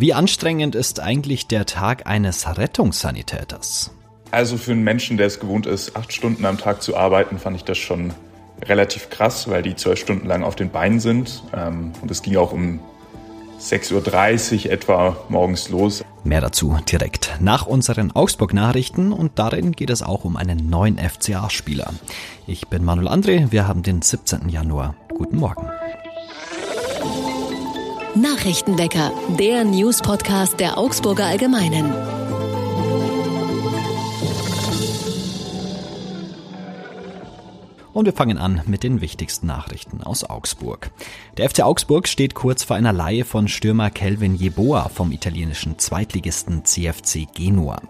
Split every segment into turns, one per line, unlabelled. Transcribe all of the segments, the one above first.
Wie anstrengend ist eigentlich der Tag eines Rettungssanitäters?
Also für einen Menschen, der es gewohnt ist, acht Stunden am Tag zu arbeiten, fand ich das schon relativ krass, weil die zwölf Stunden lang auf den Beinen sind. Ähm, und es ging auch um 6.30 Uhr etwa morgens los.
Mehr dazu direkt nach unseren Augsburg-Nachrichten und darin geht es auch um einen neuen FCA-Spieler. Ich bin Manuel André, wir haben den 17. Januar. Guten Morgen.
Nachrichtenwecker, der News-Podcast der Augsburger Allgemeinen.
Und wir fangen an mit den wichtigsten Nachrichten aus Augsburg. Der FC Augsburg steht kurz vor einer Leihe von Stürmer Kelvin Jeboa vom italienischen Zweitligisten CFC Genua.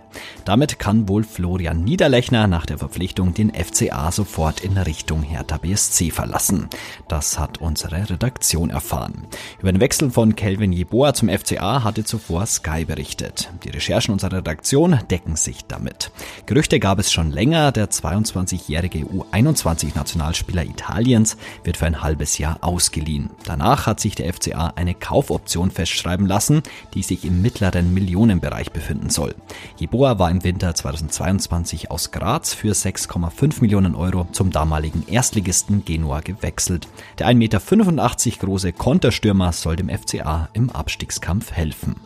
Damit kann wohl Florian Niederlechner nach der Verpflichtung den FCA sofort in Richtung Hertha BSC verlassen. Das hat unsere Redaktion erfahren. Über den Wechsel von Kelvin Jeboa zum FCA hatte zuvor Sky berichtet. Die Recherchen unserer Redaktion decken sich damit. Gerüchte gab es schon länger. Der 22-jährige U21 Nationalspieler Italiens wird für ein halbes Jahr ausgeliehen. Danach hat sich der FCA eine Kaufoption festschreiben lassen, die sich im mittleren Millionenbereich befinden soll. Jeboa war im Winter 2022 aus Graz für 6,5 Millionen Euro zum damaligen Erstligisten Genua gewechselt. Der 1,85 Meter große Konterstürmer soll dem FCA im Abstiegskampf helfen.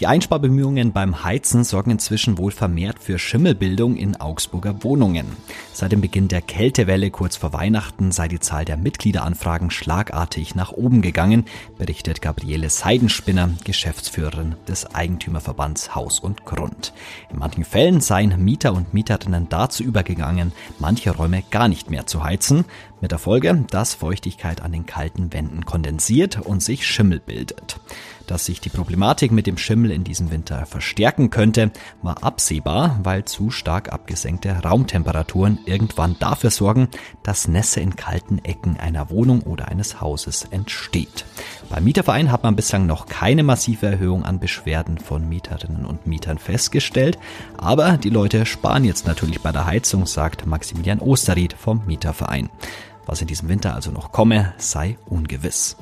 Die Einsparbemühungen beim Heizen sorgen inzwischen wohl vermehrt für Schimmelbildung in Augsburger Wohnungen. Seit dem Beginn der Kältewelle kurz vor Weihnachten sei die Zahl der Mitgliederanfragen schlagartig nach oben gegangen, berichtet Gabriele Seidenspinner, Geschäftsführerin des Eigentümerverbands Haus und Grund. In manchen Fällen seien Mieter und Mieterinnen dazu übergegangen, manche Räume gar nicht mehr zu heizen, mit der Folge, dass Feuchtigkeit an den kalten Wänden kondensiert und sich Schimmel bildet. Dass sich die Problematik mit dem Schimmel in diesem Winter verstärken könnte, war absehbar, weil zu stark abgesenkte Raumtemperaturen irgendwann dafür sorgen, dass Nässe in kalten Ecken einer Wohnung oder eines Hauses entsteht. Beim Mieterverein hat man bislang noch keine massive Erhöhung an Beschwerden von Mieterinnen und Mietern festgestellt, aber die Leute sparen jetzt natürlich bei der Heizung, sagt Maximilian Osterried vom Mieterverein. Was in diesem Winter also noch komme, sei ungewiss.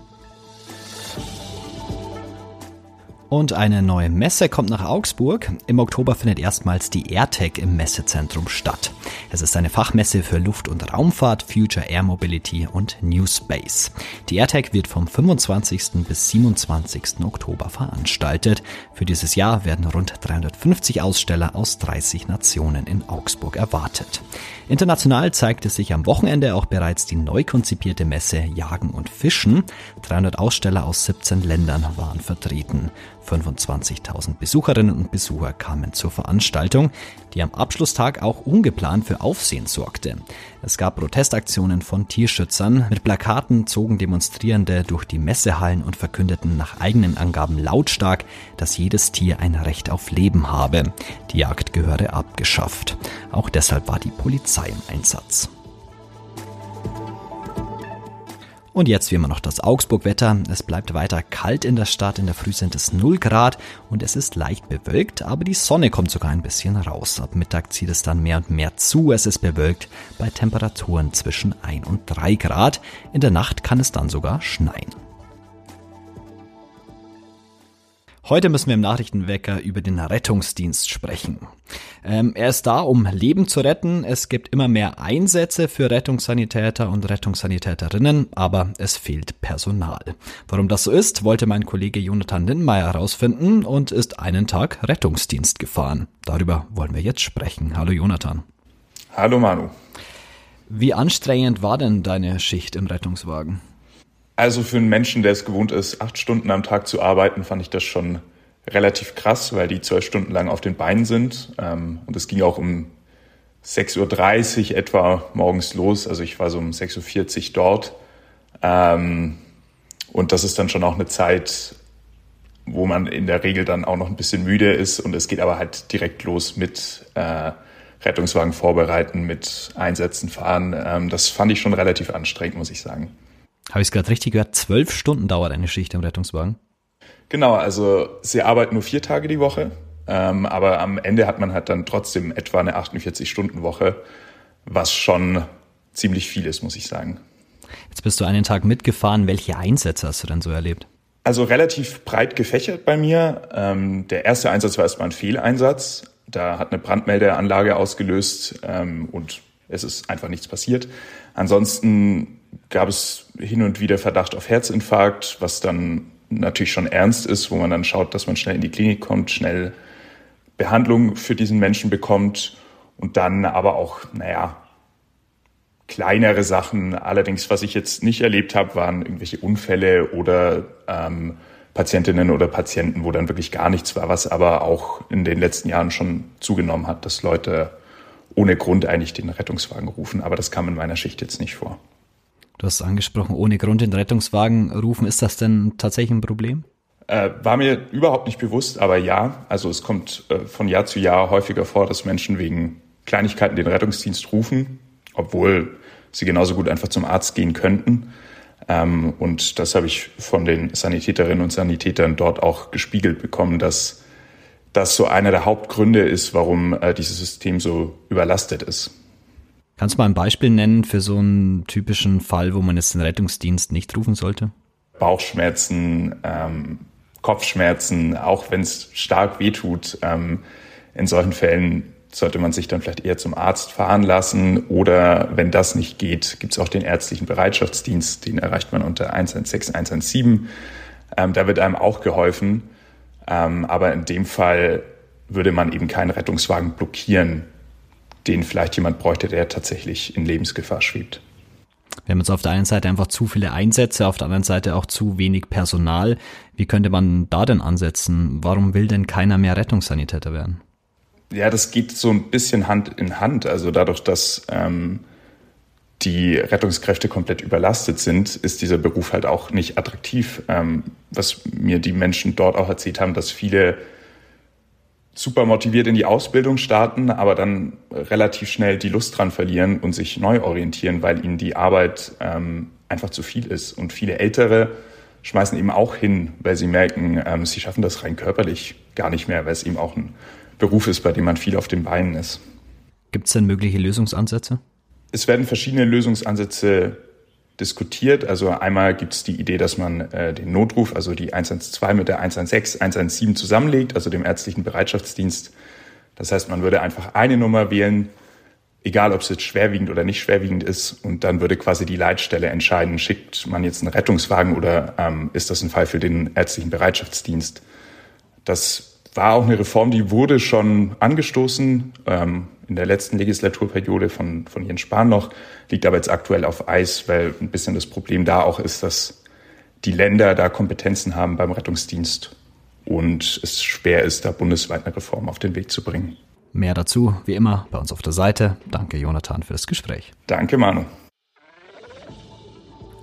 Und eine neue Messe kommt nach Augsburg. Im Oktober findet erstmals die AirTech im Messezentrum statt. Es ist eine Fachmesse für Luft- und Raumfahrt, Future Air Mobility und New Space. Die AirTech wird vom 25. bis 27. Oktober veranstaltet. Für dieses Jahr werden rund 350 Aussteller aus 30 Nationen in Augsburg erwartet. International zeigte sich am Wochenende auch bereits die neu konzipierte Messe Jagen und Fischen. 300 Aussteller aus 17 Ländern waren vertreten. 25.000 Besucherinnen und Besucher kamen zur Veranstaltung, die am Abschlusstag auch ungeplant für Aufsehen sorgte. Es gab Protestaktionen von Tierschützern. Mit Plakaten zogen Demonstrierende durch die Messehallen und verkündeten nach eigenen Angaben lautstark, dass jedes Tier ein Recht auf Leben habe. Die Jagd gehöre abgeschafft. Auch deshalb war die Polizei im Einsatz. Und jetzt wie immer noch das Augsburg-Wetter. Es bleibt weiter kalt in der Stadt. In der Früh sind es 0 Grad und es ist leicht bewölkt, aber die Sonne kommt sogar ein bisschen raus. Ab Mittag zieht es dann mehr und mehr zu. Es ist bewölkt bei Temperaturen zwischen 1 und 3 Grad. In der Nacht kann es dann sogar schneien. Heute müssen wir im Nachrichtenwecker über den Rettungsdienst sprechen. Ähm, er ist da, um Leben zu retten. Es gibt immer mehr Einsätze für Rettungssanitäter und Rettungssanitäterinnen, aber es fehlt Personal. Warum das so ist, wollte mein Kollege Jonathan Lindmeier herausfinden und ist einen Tag Rettungsdienst gefahren. Darüber wollen wir jetzt sprechen. Hallo Jonathan.
Hallo Manu.
Wie anstrengend war denn deine Schicht im Rettungswagen?
Also für einen Menschen, der es gewohnt ist, acht Stunden am Tag zu arbeiten, fand ich das schon relativ krass, weil die zwölf Stunden lang auf den Beinen sind. Ähm, und es ging auch um 6.30 Uhr etwa morgens los. Also ich war so um 6.40 Uhr dort. Ähm, und das ist dann schon auch eine Zeit, wo man in der Regel dann auch noch ein bisschen müde ist. Und es geht aber halt direkt los mit äh, Rettungswagen vorbereiten, mit Einsätzen fahren. Ähm, das fand ich schon relativ anstrengend, muss ich sagen.
Habe ich es gerade richtig gehört? Zwölf Stunden dauert eine Schicht im Rettungswagen?
Genau, also sie arbeiten nur vier Tage die Woche, ähm, aber am Ende hat man halt dann trotzdem etwa eine 48-Stunden-Woche, was schon ziemlich viel ist, muss ich sagen.
Jetzt bist du einen Tag mitgefahren. Welche Einsätze hast du denn so erlebt?
Also relativ breit gefächert bei mir. Ähm, der erste Einsatz war erstmal ein Fehleinsatz. Da hat eine Brandmeldeanlage ausgelöst ähm, und es ist einfach nichts passiert. Ansonsten gab es hin und wieder Verdacht auf Herzinfarkt, was dann natürlich schon ernst ist, wo man dann schaut, dass man schnell in die Klinik kommt, schnell Behandlung für diesen Menschen bekommt und dann aber auch, naja, kleinere Sachen. Allerdings, was ich jetzt nicht erlebt habe, waren irgendwelche Unfälle oder ähm, Patientinnen oder Patienten, wo dann wirklich gar nichts war, was aber auch in den letzten Jahren schon zugenommen hat, dass Leute ohne Grund eigentlich den Rettungswagen rufen. Aber das kam in meiner Schicht jetzt nicht vor.
Du hast angesprochen, ohne Grund den Rettungswagen rufen. Ist das denn tatsächlich ein Problem?
Äh, war mir überhaupt nicht bewusst, aber ja. Also es kommt äh, von Jahr zu Jahr häufiger vor, dass Menschen wegen Kleinigkeiten den Rettungsdienst rufen obwohl sie genauso gut einfach zum Arzt gehen könnten. Ähm, und das habe ich von den Sanitäterinnen und Sanitätern dort auch gespiegelt bekommen, dass das so einer der Hauptgründe ist, warum äh, dieses System so überlastet ist.
Kannst du mal ein Beispiel nennen für so einen typischen Fall, wo man jetzt den Rettungsdienst nicht rufen sollte?
Bauchschmerzen, ähm, Kopfschmerzen, auch wenn es stark wehtut. Ähm, in solchen Fällen sollte man sich dann vielleicht eher zum Arzt fahren lassen oder wenn das nicht geht, gibt es auch den ärztlichen Bereitschaftsdienst, den erreicht man unter 116, 117. Ähm, da wird einem auch geholfen, ähm, aber in dem Fall würde man eben keinen Rettungswagen blockieren, den vielleicht jemand bräuchte, der tatsächlich in Lebensgefahr schwebt.
Wir haben jetzt auf der einen Seite einfach zu viele Einsätze, auf der anderen Seite auch zu wenig Personal. Wie könnte man da denn ansetzen? Warum will denn keiner mehr Rettungssanitäter werden?
Ja, das geht so ein bisschen Hand in Hand. Also dadurch, dass ähm, die Rettungskräfte komplett überlastet sind, ist dieser Beruf halt auch nicht attraktiv. Ähm, was mir die Menschen dort auch erzählt haben, dass viele super motiviert in die Ausbildung starten, aber dann relativ schnell die Lust dran verlieren und sich neu orientieren, weil ihnen die Arbeit ähm, einfach zu viel ist. Und viele Ältere schmeißen eben auch hin, weil sie merken, ähm, sie schaffen das rein körperlich gar nicht mehr, weil es eben auch ein Beruf ist, bei dem man viel auf den Beinen ist.
Gibt es denn mögliche Lösungsansätze?
Es werden verschiedene Lösungsansätze diskutiert. Also einmal gibt es die Idee, dass man äh, den Notruf, also die 112 mit der 116, 117 zusammenlegt, also dem ärztlichen Bereitschaftsdienst. Das heißt, man würde einfach eine Nummer wählen, egal ob es jetzt schwerwiegend oder nicht schwerwiegend ist, und dann würde quasi die Leitstelle entscheiden, schickt man jetzt einen Rettungswagen oder ähm, ist das ein Fall für den ärztlichen Bereitschaftsdienst. Das war auch eine Reform, die wurde schon angestoßen ähm, in der letzten Legislaturperiode von, von Jens Spahn noch, liegt aber jetzt aktuell auf Eis, weil ein bisschen das Problem da auch ist, dass die Länder da Kompetenzen haben beim Rettungsdienst und es schwer ist, da bundesweit eine Reform auf den Weg zu bringen.
Mehr dazu, wie immer, bei uns auf der Seite. Danke, Jonathan, für das Gespräch.
Danke, Manu.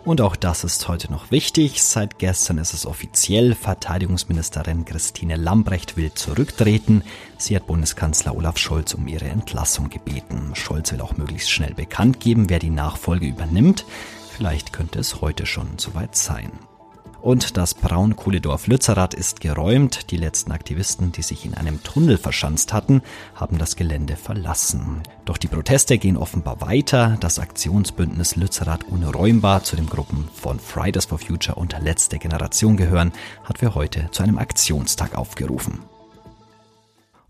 Und auch das ist heute noch wichtig. Seit gestern ist es offiziell. Verteidigungsministerin Christine Lambrecht will zurücktreten. Sie hat Bundeskanzler Olaf Scholz um ihre Entlassung gebeten. Scholz will auch möglichst schnell bekannt geben, wer die Nachfolge übernimmt. Vielleicht könnte es heute schon soweit sein. Und das Braunkohledorf Lützerath ist geräumt. Die letzten Aktivisten, die sich in einem Tunnel verschanzt hatten, haben das Gelände verlassen. Doch die Proteste gehen offenbar weiter. Das Aktionsbündnis Lützerath unräumbar, zu den Gruppen von Fridays for Future und Letzte Generation gehören, hat für heute zu einem Aktionstag aufgerufen.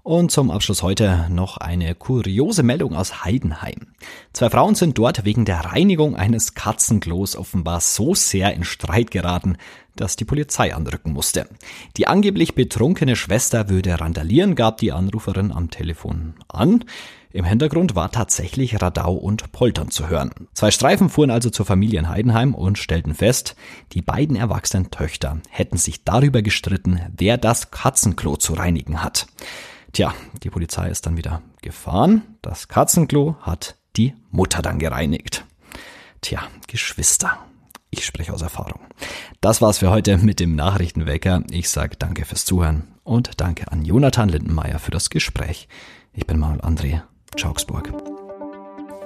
Und zum Abschluss heute noch eine kuriose Meldung aus Heidenheim. Zwei Frauen sind dort wegen der Reinigung eines Katzenklos offenbar so sehr in Streit geraten, dass die Polizei anrücken musste. Die angeblich betrunkene Schwester würde randalieren, gab die Anruferin am Telefon an. Im Hintergrund war tatsächlich Radau und Poltern zu hören. Zwei Streifen fuhren also zur Familie in Heidenheim und stellten fest, die beiden erwachsenen Töchter hätten sich darüber gestritten, wer das Katzenklo zu reinigen hat. Tja, die Polizei ist dann wieder gefahren. Das Katzenklo hat die Mutter dann gereinigt. Tja, Geschwister. Ich spreche aus Erfahrung. Das war's für heute mit dem Nachrichtenwecker. Ich sage danke fürs Zuhören und danke an Jonathan Lindenmeier für das Gespräch. Ich bin Manuel André. Augsburg.